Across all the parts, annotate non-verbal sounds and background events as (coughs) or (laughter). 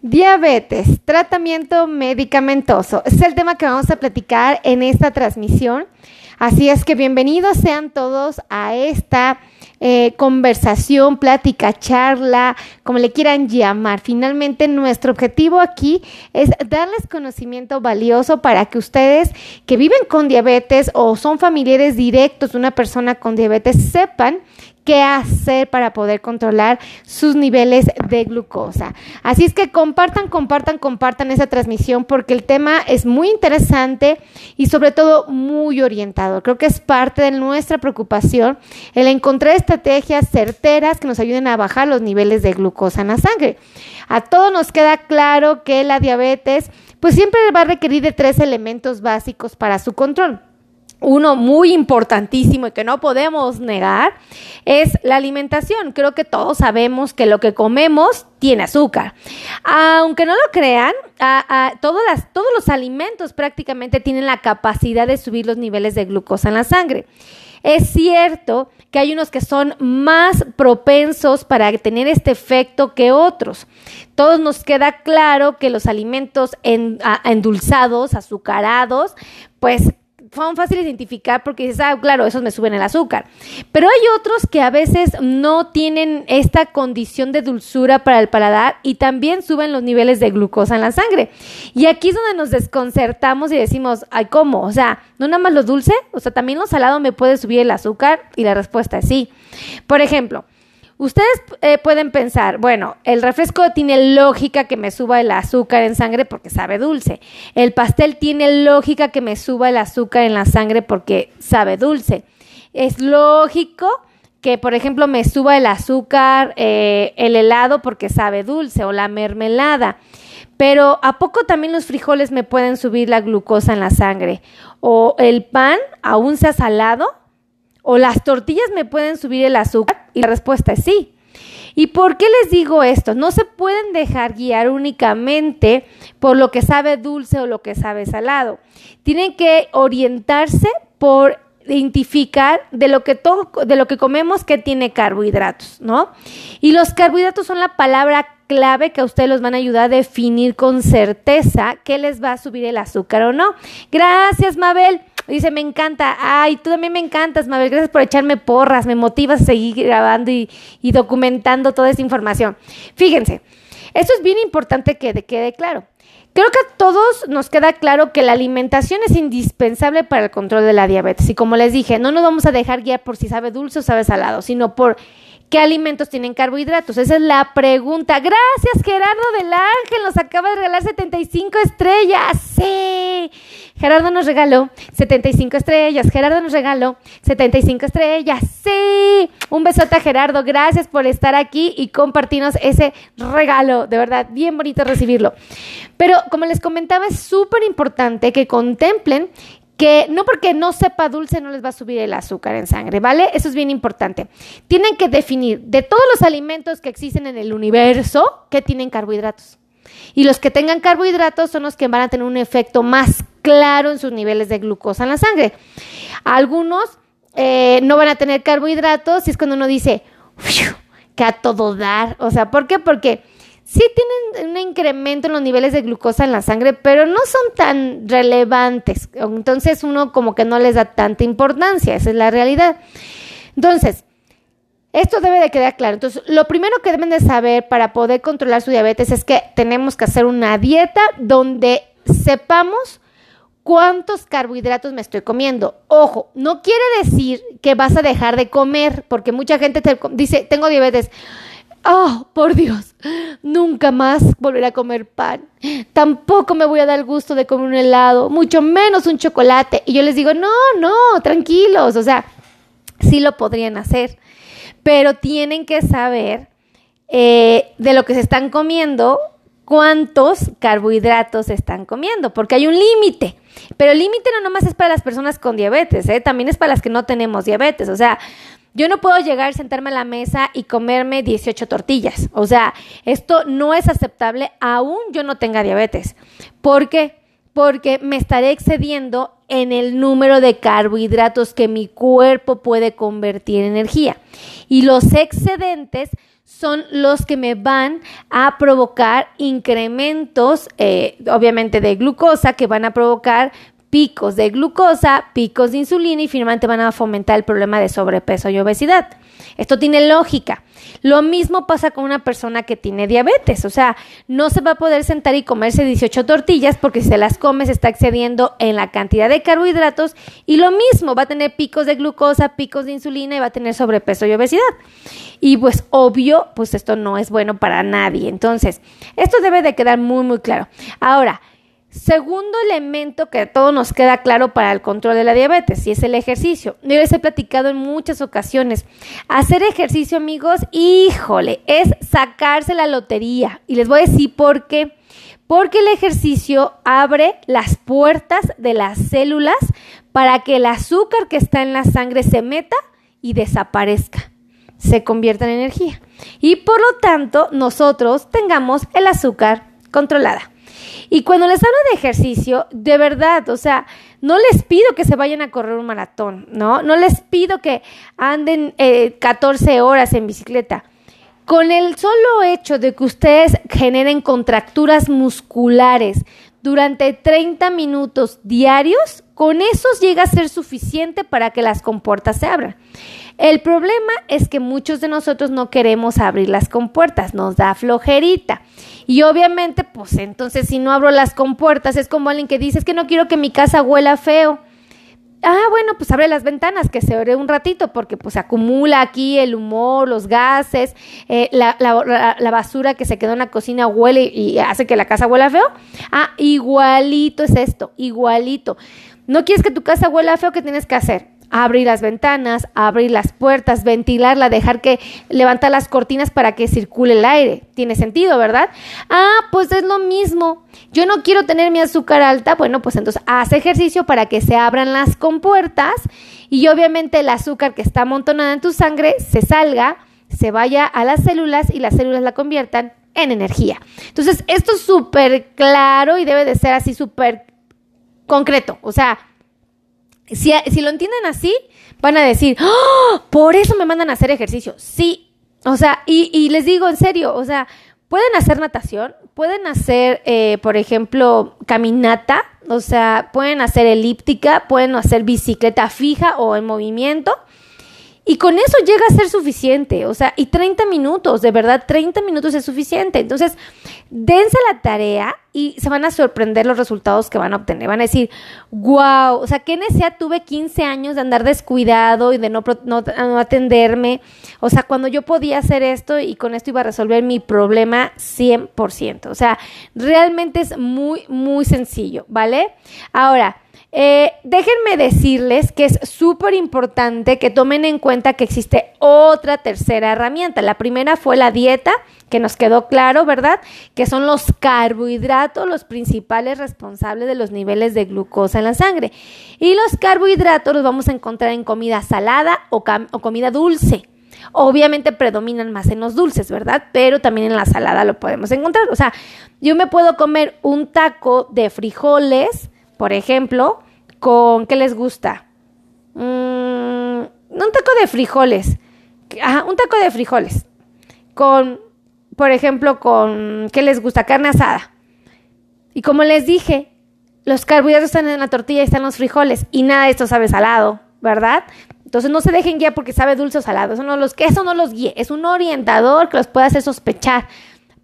Diabetes, tratamiento medicamentoso. Es el tema que vamos a platicar en esta transmisión. Así es que bienvenidos sean todos a esta eh, conversación, plática, charla, como le quieran llamar. Finalmente, nuestro objetivo aquí es darles conocimiento valioso para que ustedes que viven con diabetes o son familiares directos de una persona con diabetes sepan qué hacer para poder controlar sus niveles de glucosa. Así es que compartan, compartan, compartan esa transmisión porque el tema es muy interesante y sobre todo muy orientado. Creo que es parte de nuestra preocupación el encontrar estrategias certeras que nos ayuden a bajar los niveles de glucosa en la sangre. A todos nos queda claro que la diabetes pues siempre va a requerir de tres elementos básicos para su control uno muy importantísimo y que no podemos negar es la alimentación. Creo que todos sabemos que lo que comemos tiene azúcar. Aunque no lo crean, todos los alimentos prácticamente tienen la capacidad de subir los niveles de glucosa en la sangre. Es cierto que hay unos que son más propensos para tener este efecto que otros. Todos nos queda claro que los alimentos endulzados, azucarados, pues son fáciles de identificar porque dices, ah, claro, esos me suben el azúcar. Pero hay otros que a veces no tienen esta condición de dulzura para el paladar y también suben los niveles de glucosa en la sangre. Y aquí es donde nos desconcertamos y decimos, ay, ¿cómo? O sea, no nada más lo dulce, o sea, también lo salado me puede subir el azúcar y la respuesta es sí. Por ejemplo, Ustedes eh, pueden pensar, bueno, el refresco tiene lógica que me suba el azúcar en sangre porque sabe dulce. El pastel tiene lógica que me suba el azúcar en la sangre porque sabe dulce. Es lógico que, por ejemplo, me suba el azúcar, eh, el helado porque sabe dulce o la mermelada. Pero ¿a poco también los frijoles me pueden subir la glucosa en la sangre? ¿O el pan, aún sea salado? ¿O las tortillas me pueden subir el azúcar? Y la respuesta es sí. ¿Y por qué les digo esto? No se pueden dejar guiar únicamente por lo que sabe dulce o lo que sabe salado. Tienen que orientarse por identificar de lo que todo, de lo que comemos que tiene carbohidratos, ¿no? Y los carbohidratos son la palabra clave que a ustedes los van a ayudar a definir con certeza qué les va a subir el azúcar o no. Gracias, Mabel. Dice, me encanta. Ay, tú también me encantas, Mabel. Gracias por echarme porras. Me motivas a seguir grabando y, documentando toda esta información. Fíjense, esto es bien importante que quede claro. Creo que a todos nos queda claro que la alimentación es indispensable para el control de la diabetes. Y como les dije, no nos vamos a dejar guiar por si sabe dulce o sabe salado, sino por ¿Qué alimentos tienen carbohidratos? Esa es la pregunta. Gracias, Gerardo del Ángel. Nos acaba de regalar 75 estrellas. Sí. Gerardo nos regaló 75 estrellas. Gerardo nos regaló 75 estrellas. Sí. Un besote a Gerardo. Gracias por estar aquí y compartirnos ese regalo. De verdad, bien bonito recibirlo. Pero como les comentaba, es súper importante que contemplen que no porque no sepa dulce no les va a subir el azúcar en sangre, ¿vale? Eso es bien importante. Tienen que definir de todos los alimentos que existen en el universo que tienen carbohidratos. Y los que tengan carbohidratos son los que van a tener un efecto más claro en sus niveles de glucosa en la sangre. Algunos eh, no van a tener carbohidratos y es cuando uno dice que a todo dar. O sea, ¿por qué? Porque sí tienen un incremento en los niveles de glucosa en la sangre, pero no son tan relevantes. Entonces uno como que no les da tanta importancia, esa es la realidad. Entonces, esto debe de quedar claro. Entonces, lo primero que deben de saber para poder controlar su diabetes es que tenemos que hacer una dieta donde sepamos cuántos carbohidratos me estoy comiendo. Ojo, no quiere decir que vas a dejar de comer, porque mucha gente te dice, tengo diabetes oh, por Dios, nunca más volveré a comer pan. Tampoco me voy a dar el gusto de comer un helado, mucho menos un chocolate. Y yo les digo, no, no, tranquilos, o sea, sí lo podrían hacer, pero tienen que saber eh, de lo que se están comiendo, cuántos carbohidratos están comiendo, porque hay un límite. Pero el límite no nomás es para las personas con diabetes, ¿eh? también es para las que no tenemos diabetes. O sea, yo no puedo llegar, sentarme a la mesa y comerme 18 tortillas. O sea, esto no es aceptable aún yo no tenga diabetes. ¿Por qué? Porque me estaré excediendo en el número de carbohidratos que mi cuerpo puede convertir en energía. Y los excedentes son los que me van a provocar incrementos, eh, obviamente, de glucosa, que van a provocar picos de glucosa, picos de insulina y finalmente van a fomentar el problema de sobrepeso y obesidad. Esto tiene lógica. Lo mismo pasa con una persona que tiene diabetes, o sea, no se va a poder sentar y comerse 18 tortillas porque si se las come se está excediendo en la cantidad de carbohidratos y lo mismo va a tener picos de glucosa, picos de insulina y va a tener sobrepeso y obesidad. Y pues obvio, pues esto no es bueno para nadie. Entonces, esto debe de quedar muy, muy claro. Ahora, Segundo elemento que a todos nos queda claro para el control de la diabetes y es el ejercicio. Yo les he platicado en muchas ocasiones. Hacer ejercicio, amigos, híjole, es sacarse la lotería. Y les voy a decir por qué. Porque el ejercicio abre las puertas de las células para que el azúcar que está en la sangre se meta y desaparezca, se convierta en energía. Y por lo tanto, nosotros tengamos el azúcar controlada. Y cuando les hablo de ejercicio, de verdad, o sea, no les pido que se vayan a correr un maratón, ¿no? No les pido que anden 14 eh, horas en bicicleta. Con el solo hecho de que ustedes generen contracturas musculares durante 30 minutos diarios, con eso llega a ser suficiente para que las compuertas se abran. El problema es que muchos de nosotros no queremos abrir las compuertas, nos da flojerita. Y obviamente, pues entonces si no abro las compuertas, es como alguien que dice, es que no quiero que mi casa huela feo. Ah, bueno, pues abre las ventanas, que se ore un ratito, porque pues acumula aquí el humor, los gases, eh, la, la, basura que se quedó en la cocina huele y hace que la casa huela feo. Ah, igualito es esto, igualito. ¿No quieres que tu casa huela feo? ¿Qué tienes que hacer? Abrir las ventanas, abrir las puertas, ventilarla, dejar que levantar las cortinas para que circule el aire. Tiene sentido, ¿verdad? Ah, pues es lo mismo. Yo no quiero tener mi azúcar alta. Bueno, pues entonces haz ejercicio para que se abran las compuertas y obviamente el azúcar que está amontonada en tu sangre se salga, se vaya a las células y las células la conviertan en energía. Entonces, esto es súper claro y debe de ser así súper concreto. O sea, si, lo entienden así, van a decir, ¡Oh! por eso me mandan a hacer ejercicio. Sí, o sea, y, les digo en serio, o sea, pueden hacer natación, pueden hacer, eh, por ejemplo, caminata, o sea, pueden hacer elíptica, pueden hacer bicicleta fija o en movimiento. Y con eso llega a ser suficiente, o sea, y 30 minutos, de verdad, 30 minutos es suficiente. Entonces, dense la tarea y se van a sorprender los resultados que van a obtener. Van a decir, wow, o sea, qué necesidad tuve 15 años de andar descuidado y de no, no, no, atenderme. O sea, cuando yo podía hacer esto y con esto iba a resolver mi problema 100%. O sea, realmente es muy, muy sencillo, ¿vale? Ahora, eh, déjenme decirles que es súper importante que tomen en cuenta que existe otra tercera herramienta. La primera fue la dieta, que nos quedó claro, ¿verdad? Que son los carbohidratos los principales responsables de los niveles de glucosa en la sangre. Y los carbohidratos los vamos a encontrar en comida salada o, o comida dulce. Obviamente predominan más en los dulces, ¿verdad? Pero también en la salada lo podemos encontrar. O sea, yo me puedo comer un taco de frijoles por ejemplo, con ¿qué les gusta? Mm, un taco de frijoles. Ajá, un taco de frijoles. Con, por ejemplo, con ¿qué les gusta? Carne asada. Y como les dije, los carbohidratos están en la tortilla y están los frijoles. Y nada de esto sabe salado, ¿verdad? Entonces no se dejen guiar porque sabe dulce o salado. Eso no los, eso no los guíe. Es un orientador que los puede hacer sospechar.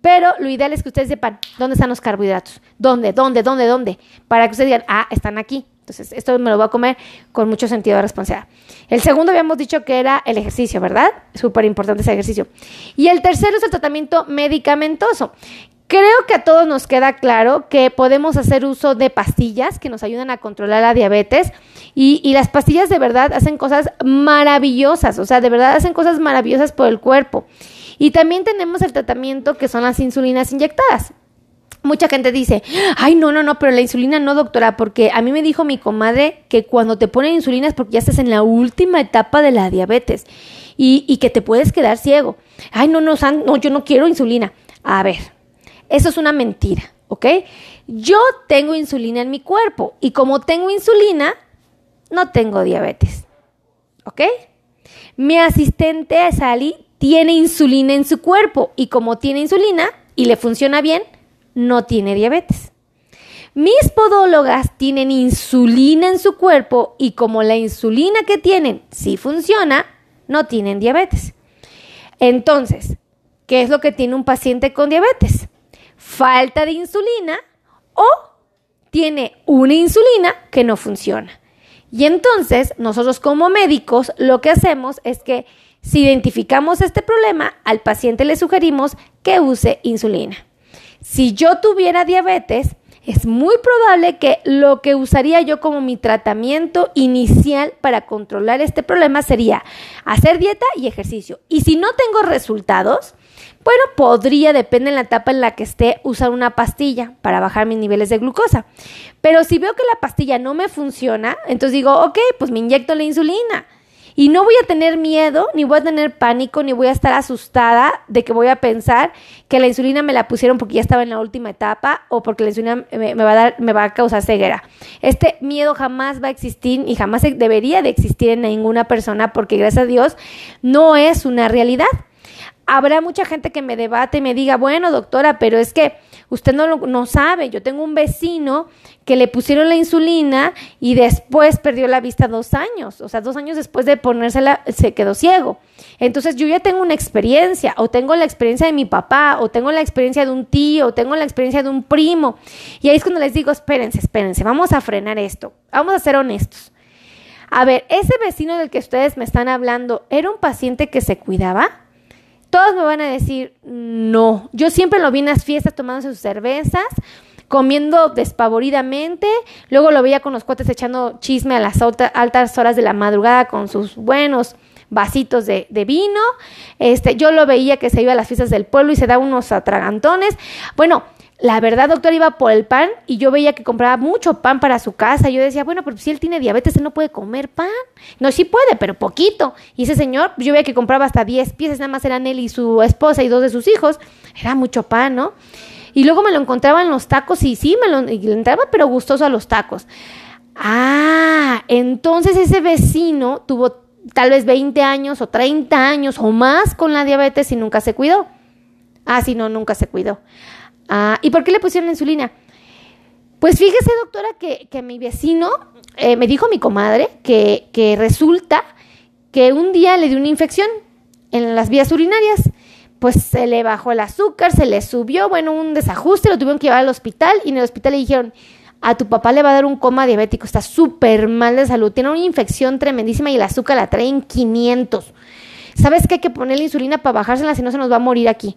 Pero lo ideal es que ustedes sepan dónde están los carbohidratos. ¿Dónde? ¿Dónde? ¿Dónde? ¿Dónde? Para que ustedes digan, ah, están aquí. Entonces, esto me lo voy a comer con mucho sentido de responsabilidad. El segundo habíamos dicho que era el ejercicio, ¿verdad? Súper importante ese ejercicio. Y el tercero es el tratamiento medicamentoso. Creo que a todos nos queda claro que podemos hacer uso de pastillas que nos ayudan a controlar la diabetes y, las pastillas de verdad hacen cosas maravillosas, o sea, de verdad hacen cosas maravillosas por el cuerpo. Y también tenemos el tratamiento que son las insulinas inyectadas. Mucha gente dice, ay, no, no, no, pero la insulina no, doctora, porque a mí me dijo mi comadre que cuando te ponen insulina es porque ya estás en la última etapa de la diabetes y, y que te puedes quedar ciego. Ay, no, no, no, yo no quiero insulina. A ver, eso es una mentira, ¿ok? Yo tengo insulina en mi cuerpo y como tengo insulina, no tengo diabetes, ¿ok? Mi asistente Sally tiene insulina en su cuerpo y como tiene insulina y le funciona bien, no tiene diabetes. Mis podólogas tienen insulina en su cuerpo y como la insulina que tienen sí funciona, no tienen diabetes. Entonces, ¿qué es lo que tiene un paciente con diabetes? Falta de insulina o tiene una insulina que no funciona. Y entonces, nosotros como médicos, lo que hacemos es que si identificamos este problema, al paciente le sugerimos que use insulina. Si yo tuviera diabetes, es muy probable que lo que usaría yo como mi tratamiento inicial para controlar este problema sería hacer dieta y ejercicio. Y si no tengo resultados, bueno, podría, depende de la etapa en la que esté, usar una pastilla para bajar mis niveles de glucosa. Pero si veo que la pastilla no me funciona, entonces digo, ok, pues me inyecto la insulina. Y no voy a tener miedo, ni voy a tener pánico, ni voy a estar asustada de que voy a pensar que la insulina me la pusieron porque ya estaba en la última etapa o porque la insulina me, va a dar, me va a causar ceguera. Este miedo jamás va a existir y jamás debería de existir en ninguna persona porque gracias a Dios no es una realidad. Habrá mucha gente que me debate y me diga, bueno, doctora, pero es que usted no, no sabe, yo tengo un vecino que le pusieron la insulina y después perdió la vista dos años, o sea, dos años después de ponérsela se quedó ciego. Entonces yo ya tengo una experiencia, o tengo la experiencia de mi papá, o tengo la experiencia de un tío, o tengo la experiencia de un primo. Y ahí es cuando les digo, espérense, espérense, vamos a frenar esto, vamos a ser honestos. A ver, ese vecino del que ustedes me están hablando, ¿era un paciente que se cuidaba? Todos me van a decir, no. Yo siempre lo vi en las fiestas tomándose sus cervezas, comiendo despavoridamente. Luego lo veía con los cuates echando chisme a las altas horas de la madrugada con sus buenos vasitos de, de, vino. Este, yo lo veía que se iba a las fiestas del pueblo y se da unos atragantones. Bueno, la verdad, doctor, iba por el pan y yo veía que compraba mucho pan para su casa. Yo decía, bueno, pero si él tiene diabetes, él no puede comer pan. No, sí puede, pero poquito. Y ese señor, yo veía que compraba hasta 10 piezas, nada más eran él y su esposa y dos de sus hijos. Era mucho pan, ¿no? Y luego me lo encontraba en los tacos y sí, me lo y entraba, pero gustoso a los tacos. Ah, entonces ese vecino tuvo tal vez 20 años o 30 años o más con la diabetes y nunca se cuidó. Ah, sí, no, nunca se cuidó. Ah, ¿y por qué le pusieron insulina? Pues fíjese, doctora, que, mi vecino eh, me dijo mi comadre que, que resulta que un día le dio una infección en las vías urinarias. Pues se le bajó el azúcar, se le subió, bueno, un desajuste, lo tuvieron que llevar al hospital y en el hospital le dijeron, a tu papá le va a dar un coma diabético, está súper mal de salud, tiene una infección tremendísima y el azúcar la trae en 500. ¿Sabes qué? Hay que ponerle insulina para bajársela, si no se nos va a morir aquí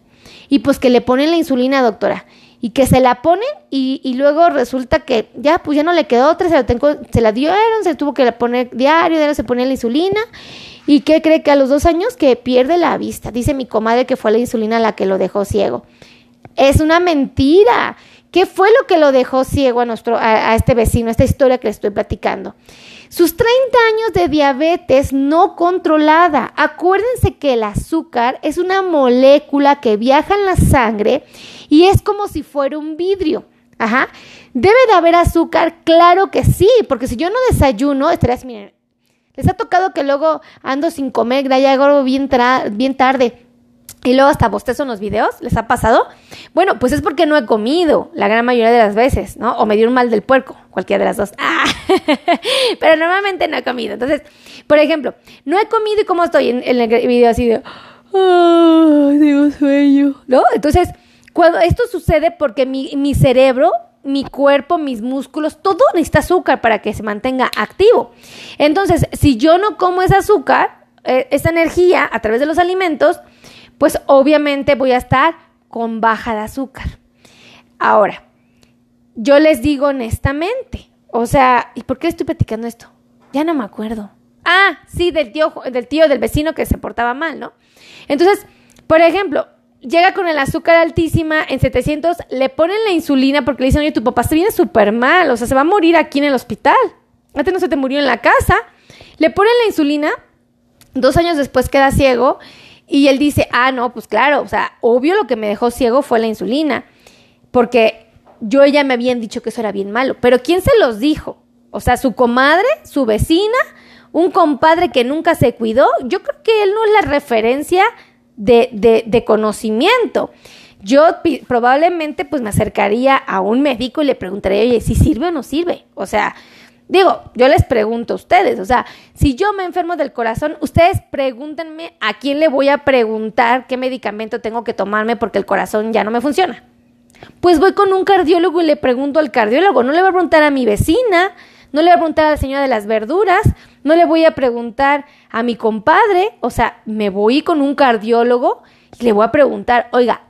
y pues que le ponen la insulina, doctora, y que se la ponen y, luego resulta que ya, pues ya no le quedó otra, se la, tengo, se la dieron, se tuvo que poner diario, diario se ponía la insulina. ¿Y qué cree que a los dos años que pierde la vista? Dice mi comadre que fue la insulina la que lo dejó ciego. Es una mentira. ¿Qué fue lo que lo dejó ciego a, nuestro, a, a este vecino, esta historia que le estoy platicando? Sus 30 años de diabetes no controlada. Acuérdense que el azúcar es una molécula que viaja en la sangre y es como si fuera un vidrio. Ajá. ¿Debe de haber azúcar? Claro que sí, porque si yo no desayuno, estarías, miren, les ha tocado que luego ando sin comer, ya hago bien, bien tarde y luego hasta bostezo en los videos, ¿les ha pasado? Bueno, pues es porque no he comido la gran mayoría de las veces, ¿no? O me dio un mal del puerco, cualquiera de las dos. ¡Ah! (laughs) Pero normalmente no he comido. Entonces, por ejemplo, no he comido y cómo estoy en, el video así de... ¡Ay, tengo sueño! ¿No? Entonces, cuando esto sucede porque mi, mi cerebro mi cuerpo, mis músculos, todo necesita azúcar para que se mantenga activo. Entonces, si yo no como ese azúcar, eh, esa energía a través de los alimentos, pues obviamente voy a estar con baja de azúcar. Ahora, yo les digo honestamente, o sea, ¿y por qué estoy platicando esto? Ya no me acuerdo. Ah, sí, del tío, del tío, del vecino que se portaba mal, ¿no? Entonces, por ejemplo, llega con el azúcar altísima en 700, le ponen la insulina porque le dicen, oye, tu papá se viene súper mal, o sea, se va a morir aquí en el hospital. Antes no se te murió en la casa. Le ponen la insulina, dos años después queda ciego y él dice, ah, no, pues claro, o sea, obvio lo que me dejó ciego fue la insulina, porque yo ya me habían dicho que eso era bien malo, pero ¿quién se los dijo? O sea, su comadre, su vecina, un compadre que nunca se cuidó, yo creo que él no es la referencia de, de, de conocimiento. Yo probablemente pues me acercaría a un médico y le preguntaría, oye, si sirve o no sirve. O sea, Digo, yo les pregunto a ustedes, o sea, si yo me enfermo del corazón, ustedes pregúntenme a quién le voy a preguntar qué medicamento tengo que tomarme porque el corazón ya no me funciona. Pues voy con un cardiólogo y le pregunto al cardiólogo, no le voy a preguntar a mi vecina, no le voy a preguntar a la señora de las verduras, no le voy a preguntar a mi compadre, o sea, me voy con un cardiólogo y le voy a preguntar, oiga,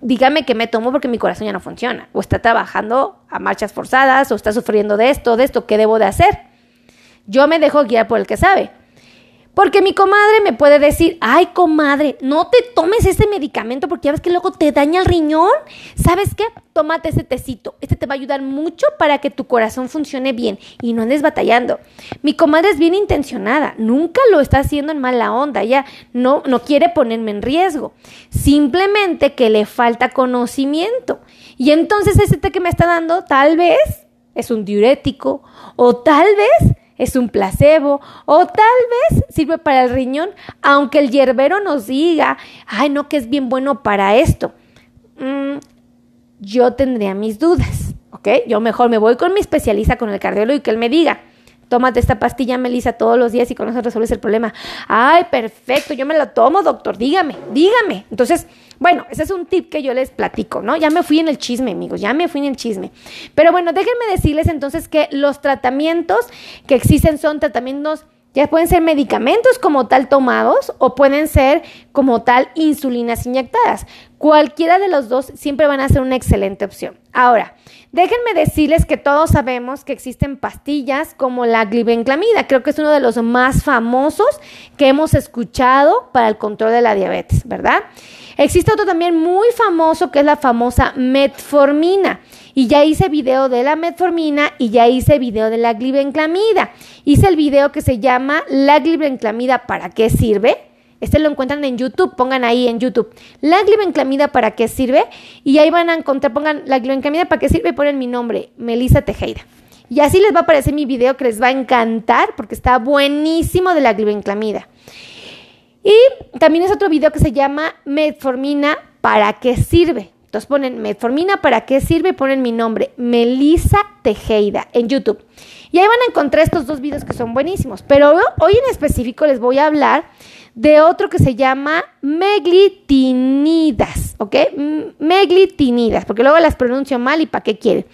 dígame qué me tomo porque mi corazón ya no funciona, o está trabajando a marchas forzadas, o está sufriendo de esto, de esto, ¿qué debo de hacer? Yo me dejo guiar por el que sabe. Porque mi comadre me puede decir, ay comadre, no te tomes ese medicamento porque ya ves que luego te daña el riñón. ¿Sabes qué? Tómate ese tecito. Este te va a ayudar mucho para que tu corazón funcione bien y no andes batallando. Mi comadre es bien intencionada, nunca lo está haciendo en mala onda, ella no, no quiere ponerme en riesgo. Simplemente que le falta conocimiento. Y entonces ese té que me está dando tal vez es un diurético o tal vez es un placebo o tal vez sirve para el riñón, aunque el hierbero nos diga, ay no, que es bien bueno para esto. Mm, yo tendría mis dudas, ¿ok? Yo mejor me voy con mi especialista, con el cardiólogo y que él me diga, tómate esta pastilla, Melissa, todos los días y con eso resuelves el problema. Ay, perfecto, yo me la tomo, doctor, dígame, dígame. Entonces, bueno, ese es un tip que yo les platico, ¿no? Ya me fui en el chisme, amigos, ya me fui en el chisme. Pero bueno, déjenme decirles entonces que los tratamientos que existen son tratamientos ya pueden ser medicamentos como tal tomados o pueden ser como tal insulinas inyectadas. Cualquiera de los dos siempre van a ser una excelente opción. Ahora, déjenme decirles que todos sabemos que existen pastillas como la glibenclamida. Creo que es uno de los más famosos que hemos escuchado para el control de la diabetes, ¿verdad? Existe otro también muy famoso que es la famosa metformina. Y ya hice video de la metformina y ya hice video de la glibenclamida. Hice el video que se llama La glibenclamida, ¿para qué sirve? Este lo encuentran en YouTube, pongan ahí en YouTube. La glibenclamida, ¿para qué sirve? Y ahí van a encontrar, pongan la glibenclamida, ¿para qué sirve? Ponen mi nombre, Melissa Tejeda. Y así les va a aparecer mi video que les va a encantar porque está buenísimo de la glibenclamida. Y también es otro video que se llama Metformina, ¿para qué sirve? Entonces ponen Metformina, ¿para qué sirve? Ponen mi nombre, Melissa Tejeda, en YouTube. Y ahí van a encontrar estos dos videos que son buenísimos. Pero hoy en específico les voy a hablar de otro que se llama meglitinidas, ¿ok? Meglitinidas, porque luego las pronuncio mal y ¿para qué quieren?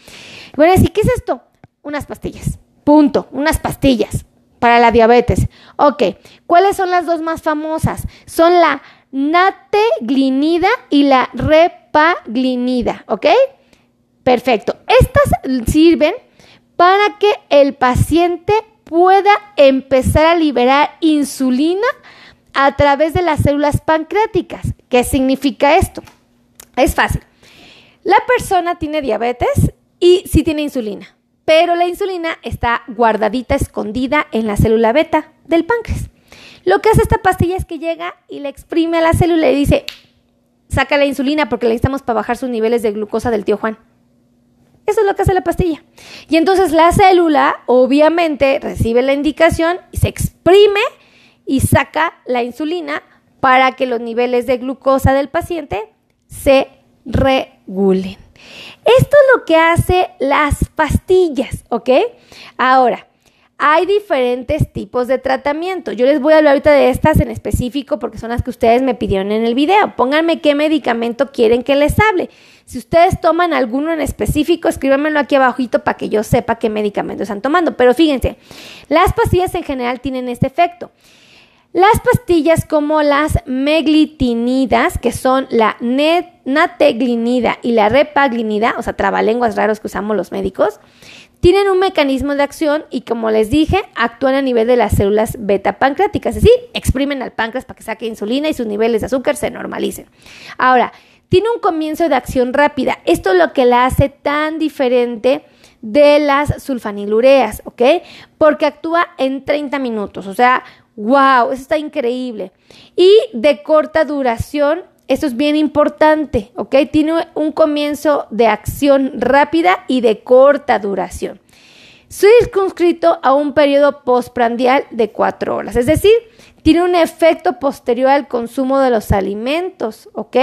Bueno, así, ¿qué es esto? Unas pastillas. Punto, unas pastillas para la diabetes. Ok, ¿cuáles son las dos más famosas? Son la nateglinida y la repaglinida, ¿ok? Perfecto. Estas sirven para que el paciente pueda empezar a liberar insulina a través de las células pancreáticas. ¿Qué significa esto? Es fácil. La persona tiene diabetes y sí tiene insulina pero la insulina está guardadita, escondida en la célula beta del páncreas. Lo que hace esta pastilla es que llega y le exprime a la célula y dice, saca la insulina porque la necesitamos para bajar sus niveles de glucosa del tío Juan. Eso es lo que hace la pastilla. Y entonces la célula obviamente recibe la indicación y se exprime y saca la insulina para que los niveles de glucosa del paciente se regulen. Esto es lo que hace las pastillas, ¿ok? Ahora, hay diferentes tipos de tratamiento. Yo les voy a hablar ahorita de estas en específico porque son las que ustedes me pidieron en el video. Pónganme qué medicamento quieren que les hable. Si ustedes toman alguno en específico, escríbanmelo aquí abajito para que yo sepa qué medicamento están tomando. Pero fíjense, las pastillas en general tienen este efecto. Las pastillas como las meglitinidas, que son la nateglinida y la repaglinida, o sea, trabalenguas raros que usamos los médicos, tienen un mecanismo de acción y como les dije, actúan a nivel de las células beta pancreáticas, es decir, exprimen al páncreas para que saque insulina y sus niveles de azúcar se normalicen. Ahora, tiene un comienzo de acción rápida. Esto es lo que la hace tan diferente de las sulfanilureas, ¿ok? Porque actúa en 30 minutos, o sea, ¡Wow! Eso está increíble. Y de corta duración, esto es bien importante, ¿ok? Tiene un comienzo de acción rápida y de corta duración. Circunscrito a un periodo postprandial de cuatro horas, es decir, tiene un efecto posterior al consumo de los alimentos, ¿ok?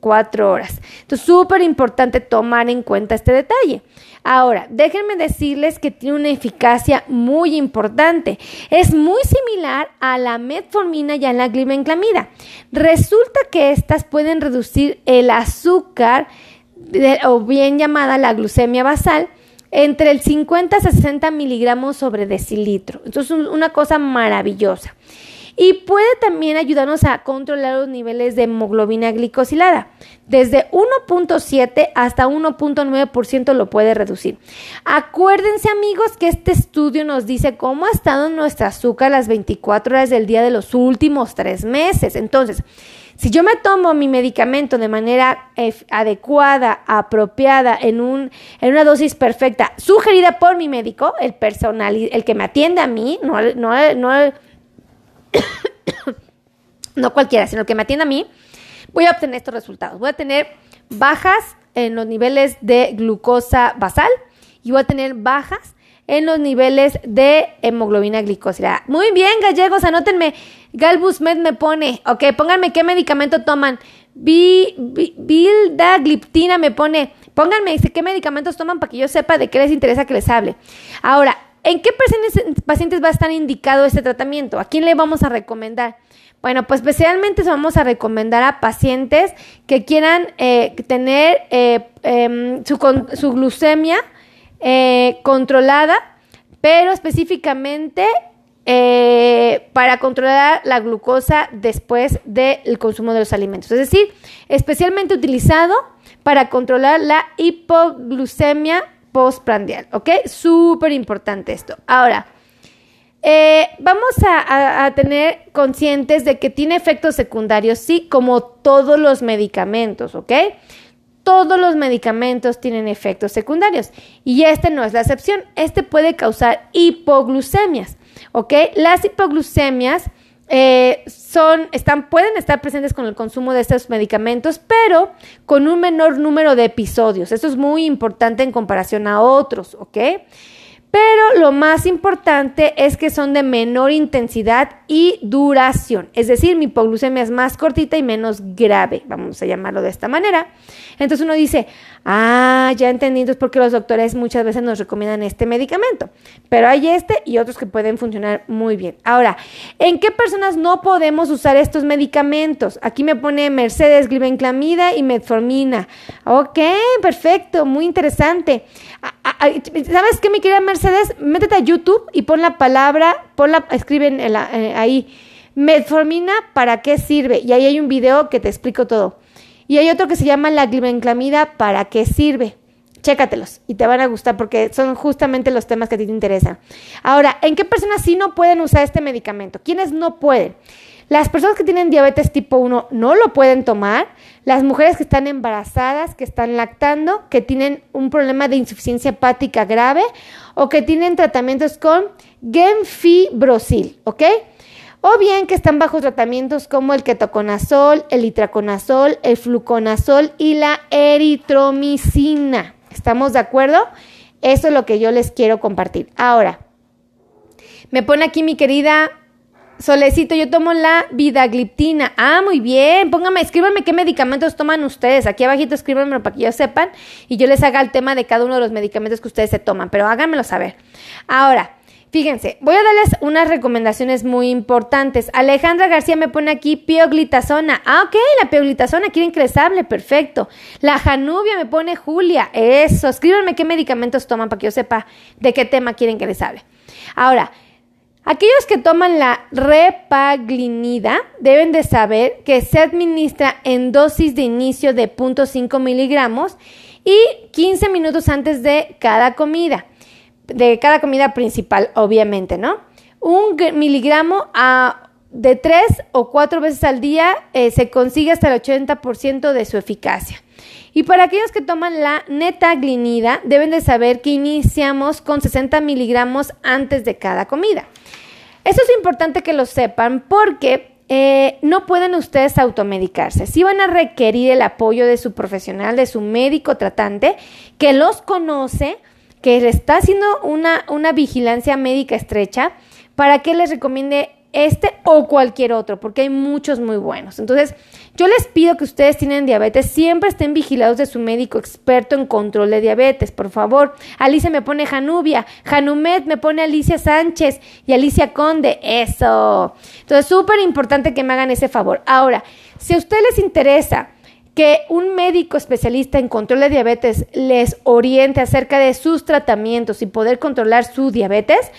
Cuatro horas. Entonces, súper importante tomar en cuenta este detalle. Ahora, déjenme decirles que tiene una eficacia muy importante. Es muy similar a la metformina y a la glibenclamida. Resulta que estas pueden reducir el azúcar o bien llamada la glucemia basal entre el 50 a 60 miligramos sobre decilitro. Entonces, una cosa maravillosa. Y puede también ayudarnos a controlar los niveles de hemoglobina glicosilada. Desde 1.7 hasta 1.9% lo puede reducir. Acuérdense amigos que este estudio nos dice cómo ha estado nuestra azúcar las 24 horas del día de los últimos tres meses. Entonces, si yo me tomo mi medicamento de manera adecuada, apropiada, en, un, en una dosis perfecta, sugerida por mi médico, el personal, el que me atiende a mí, no, no, no (coughs) no cualquiera, sino que me atienda a mí, voy a obtener estos resultados. Voy a tener bajas en los niveles de glucosa basal y voy a tener bajas en los niveles de hemoglobina glicosida. Muy bien, gallegos, anótenme. Galbusmed me pone, ok, pónganme qué medicamento toman. Bildagliptina me pone, pónganme dice, qué medicamentos toman para que yo sepa de qué les interesa que les hable. Ahora, ¿En qué pacientes va a estar indicado este tratamiento? ¿A quién le vamos a recomendar? Bueno, pues especialmente vamos a recomendar a pacientes que quieran eh, tener eh, em, su, glucemia eh, controlada, pero específicamente para controlar la glucosa después del consumo de los alimentos. Es decir, especialmente utilizado para controlar la hipoglucemia postprandial, ¿ok? Súper importante esto. Ahora, eh, vamos a, tener conscientes de que tiene efectos secundarios, sí, como todos los medicamentos, ¿ok? Todos los medicamentos tienen efectos secundarios y este no es la excepción. Este puede causar hipoglucemias, ¿ok? Las hipoglucemias eh, son, están, pueden estar presentes con el consumo de estos medicamentos, pero con un menor número de episodios. Esto es muy importante en comparación a otros, ¿ok? Pero lo más importante es que son de menor intensidad y duración. Es decir, mi hipoglucemia es más cortita y menos grave, vamos a llamarlo de esta manera. Entonces uno dice, ah, ya entendí, entonces porque los doctores muchas veces nos recomiendan este medicamento. Pero hay este y otros que pueden funcionar muy bien. Ahora, ¿en qué personas no podemos usar estos medicamentos? Aquí me pone Mercedes, glibenclamida y metformina. Ok, perfecto, muy interesante. ¿Sabes qué, mi querida Mercedes? Métete a YouTube y pon la palabra, pon la, escriben eh, ahí, metformina, ¿para qué sirve? Y ahí hay un video que te explico todo. Y hay otro que se llama la glibenclamida, ¿para qué sirve? Chécatelos y te van a gustar porque son justamente los temas que a ti te interesan. Ahora, ¿en qué personas sí no pueden usar este medicamento? ¿Quiénes no pueden? Las personas que tienen diabetes tipo 1 no lo pueden tomar. Las mujeres que están embarazadas, que están lactando, que tienen un problema de insuficiencia hepática grave o que tienen tratamientos con genfibrosil, ¿ok? O bien que están bajo tratamientos como el ketoconazol, el itraconazol, el fluconazol y la eritromicina. ¿Estamos de acuerdo? Eso es lo que yo les quiero compartir. Ahora, me pone aquí mi querida Solecito, yo tomo la vidagliptina. Ah, muy bien. Póngame, escríbanme qué medicamentos toman ustedes. Aquí abajito escríbanmelo para que yo sepan y yo les haga el tema de cada uno de los medicamentos que ustedes se toman, pero háganmelo saber. Ahora, fíjense, voy a darles unas recomendaciones muy importantes. Alejandra García me pone aquí pioglitazona. Ah, ok, la pioglitazona, quieren que les hable, perfecto. La janubia me pone Julia. Eso, escríbanme qué medicamentos toman para que yo sepa de qué tema quieren que les hable. Ahora, Aquellos que toman la repaglinida deben de saber que se administra en dosis de inicio de 0.5 miligramos y 15 minutos antes de cada comida, de cada comida principal, obviamente, ¿no? Un miligramo a, de 3 o 4 veces al día eh, se consigue hasta el 80% de su eficacia. Y para aquellos que toman la netaglinida, deben de saber que iniciamos con 60 miligramos antes de cada comida. Eso es importante que lo sepan porque eh, no pueden ustedes automedicarse. Sí van a requerir el apoyo de su profesional, de su médico tratante, que los conoce, que le está haciendo una, una vigilancia médica estrecha para que les recomiende este o cualquier otro, porque hay muchos muy buenos. Entonces, yo les pido que ustedes tienen diabetes, siempre estén vigilados de su médico experto en control de diabetes, por favor. Alicia me pone Janubia, Janumet me pone Alicia Sánchez y Alicia Conde, eso. Entonces, súper importante que me hagan ese favor. Ahora, si a ustedes les interesa que un médico especialista en control de diabetes les oriente acerca de sus tratamientos y poder controlar su diabetes,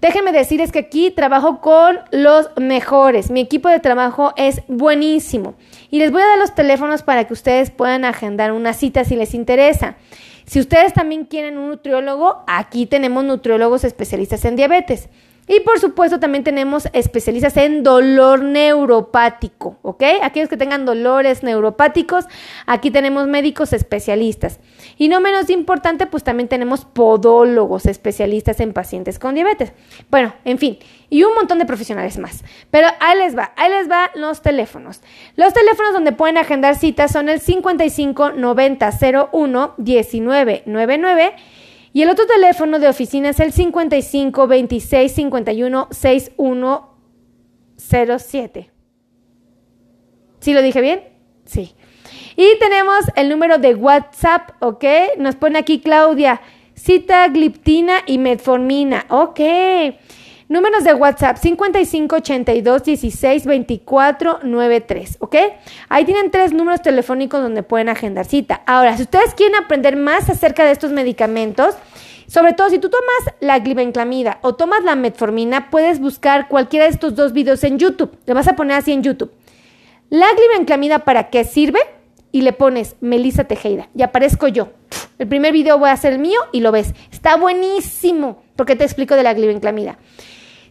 Déjenme decirles que aquí trabajo con los mejores. Mi equipo de trabajo es buenísimo. Y les voy a dar los teléfonos para que ustedes puedan agendar una cita si les interesa. Si ustedes también quieren un nutriólogo, aquí tenemos nutriólogos especialistas en diabetes. Y por supuesto también tenemos especialistas en dolor neuropático, ¿ok? Aquellos que tengan dolores neuropáticos, aquí tenemos médicos especialistas. Y no menos importante, pues también tenemos podólogos especialistas en pacientes con diabetes. Bueno, en fin, y un montón de profesionales más. Pero ahí les va, ahí les va los teléfonos. Los teléfonos donde pueden agendar citas son el 55 90 01 19 99 y el otro teléfono de oficina es el 55 26 51 61 07. ¿Sí lo dije bien? Sí. Y tenemos el número de WhatsApp, ¿ok? Nos pone aquí Claudia, cita gliptina y metformina, ok. Números de WhatsApp 55 82 16 24 93, ¿ok? Ahí tienen tres números telefónicos donde pueden agendar cita. Ahora, si ustedes quieren aprender más acerca de estos medicamentos, sobre todo si tú tomas la glibenclamida o tomas la metformina, puedes buscar cualquiera de estos dos videos en YouTube. Le vas a poner así en YouTube. La glibenclamida, ¿para qué sirve? Y le pones Melissa Tejeda y aparezco yo. El primer video voy a hacer el mío y lo ves. Está buenísimo porque te explico de la glibenclamida.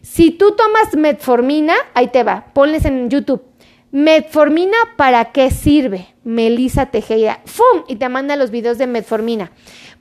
Si tú tomas metformina, ahí te va, ponles en YouTube. Metformina, ¿para qué sirve? Melissa Tejeda. ¡Fum! Y te manda los videos de metformina.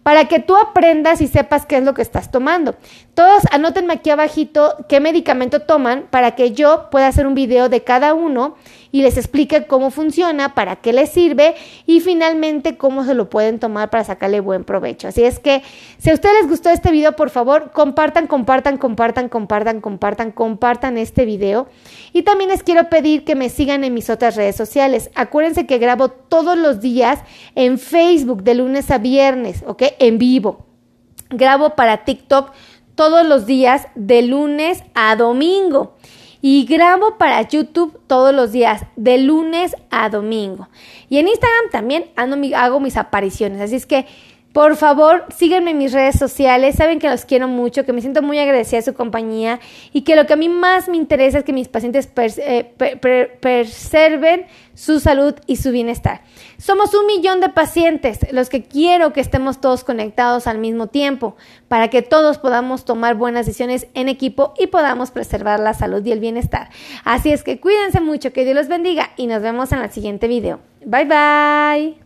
Para que tú aprendas y sepas qué es lo que estás tomando. Todos anótenme aquí abajito qué medicamento toman para que yo pueda hacer un video de cada uno y les explique cómo funciona, para qué les sirve y finalmente cómo se lo pueden tomar para sacarle buen provecho. Así es que si a ustedes les gustó este video, por favor, compartan, compartan, compartan, compartan, compartan, compartan este video. Y también les quiero pedir que me sigan en mis otras redes sociales. Acuérdense que grabo todos los días en Facebook de lunes a viernes, ¿ok? En vivo. Grabo para TikTok todos los días de lunes a domingo y grabo para YouTube todos los días, de lunes a domingo. Y en Instagram también hago mis apariciones, así es que por favor, síganme en mis redes sociales. Saben que los quiero mucho, que me siento muy agradecida de su compañía y que lo que a mí más me interesa es que mis pacientes eh, preserven su salud y su bienestar. Somos un millón de pacientes los que quiero que estemos todos conectados al mismo tiempo para que todos podamos tomar buenas decisiones en equipo y podamos preservar la salud y el bienestar. Así es que cuídense mucho, que Dios los bendiga y nos vemos en el siguiente video. Bye bye.